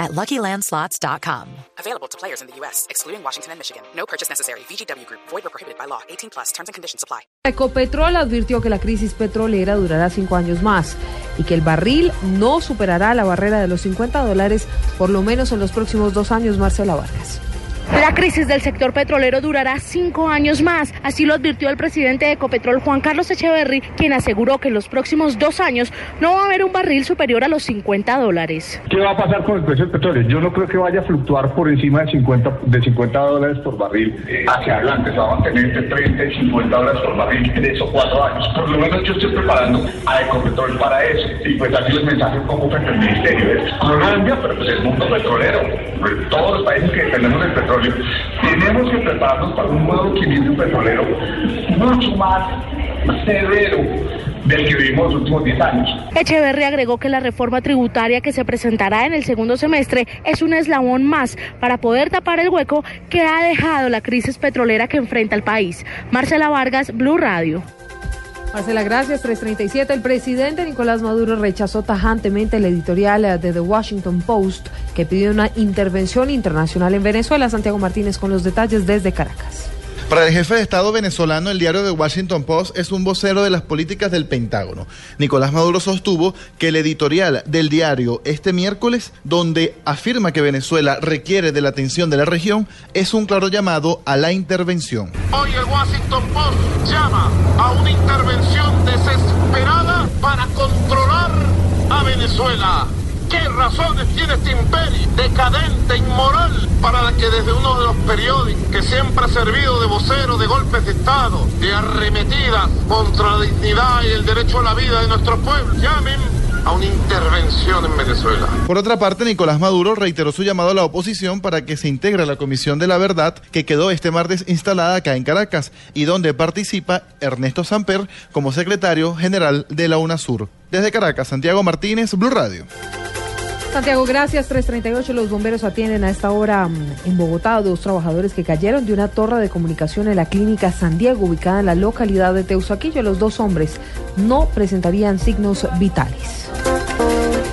at LuckyLandSlots.com. Available to players in the U.S., excluding Washington and Michigan. No purchase necessary. VGW Group. Void or prohibited by law. 18 plus. Terms and conditions apply. Ecopetrol advirtió que la crisis petrolera durará cinco años más y que el barril no superará la barrera de los 50 dólares por lo menos en los próximos dos años, Marcela Vargas. La crisis del sector petrolero durará cinco años más, así lo advirtió el presidente de Ecopetrol, Juan Carlos Echeverry, quien aseguró que en los próximos dos años no va a haber un barril superior a los 50 dólares. ¿Qué va a pasar con el precio del petróleo? Yo no creo que vaya a fluctuar por encima de 50, de 50 dólares por barril hacia adelante. Se va a mantener entre 30 y 50 dólares por barril en esos cuatro años. Por lo menos yo estoy preparando a Ecopetrol para eso. Y pues así el mensaje un poco frente al ministerio. Es Colombia, pero pues el mundo petrolero, todos los países que dependemos del petróleo, tenemos que prepararnos para un nuevo equilibrio petrolero mucho más severo del que vivimos los últimos 10 años. Echeverry agregó que la reforma tributaria que se presentará en el segundo semestre es un eslabón más para poder tapar el hueco que ha dejado la crisis petrolera que enfrenta el país. Marcela Vargas, Blue Radio. Marcela, gracias. 337. El presidente Nicolás Maduro rechazó tajantemente el editorial de The Washington Post que pidió una intervención internacional en Venezuela. Santiago Martínez con los detalles desde Caracas. Para el jefe de Estado venezolano, el diario The Washington Post es un vocero de las políticas del Pentágono. Nicolás Maduro sostuvo que el editorial del diario este miércoles, donde afirma que Venezuela requiere de la atención de la región, es un claro llamado a la intervención. Hoy el Washington Post llama a una intervención desesperada para controlar a Venezuela. ¿Qué razones tiene este imperio decadente, inmoral, para que desde uno de los periódicos que siempre ha servido de vocero de golpes de Estado, de arremetidas contra la dignidad y el derecho a la vida de nuestro pueblo, llamen a una intervención en Venezuela. Por otra parte, Nicolás Maduro reiteró su llamado a la oposición para que se integre a la Comisión de la Verdad que quedó este martes instalada acá en Caracas y donde participa Ernesto Samper como secretario general de la UNASUR. Desde Caracas, Santiago Martínez, Blue Radio. Santiago, gracias. 338. Los bomberos atienden a esta hora en Bogotá a dos trabajadores que cayeron de una torre de comunicación en la clínica San Diego, ubicada en la localidad de Teusaquillo. Los dos hombres no presentarían signos vitales.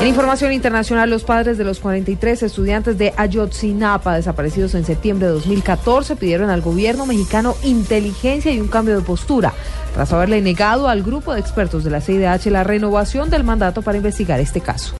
En información internacional, los padres de los 43 estudiantes de Ayotzinapa desaparecidos en septiembre de 2014 pidieron al gobierno mexicano inteligencia y un cambio de postura tras haberle negado al grupo de expertos de la CIDH la renovación del mandato para investigar este caso.